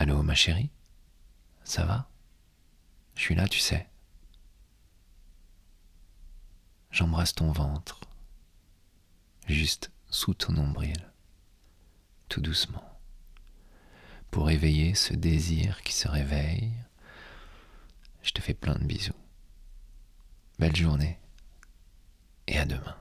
Allô, ma chérie? Ça va? Je suis là, tu sais. J'embrasse ton ventre, juste sous ton nombril, tout doucement, pour éveiller ce désir qui se réveille. Je te fais plein de bisous. Belle journée et à demain.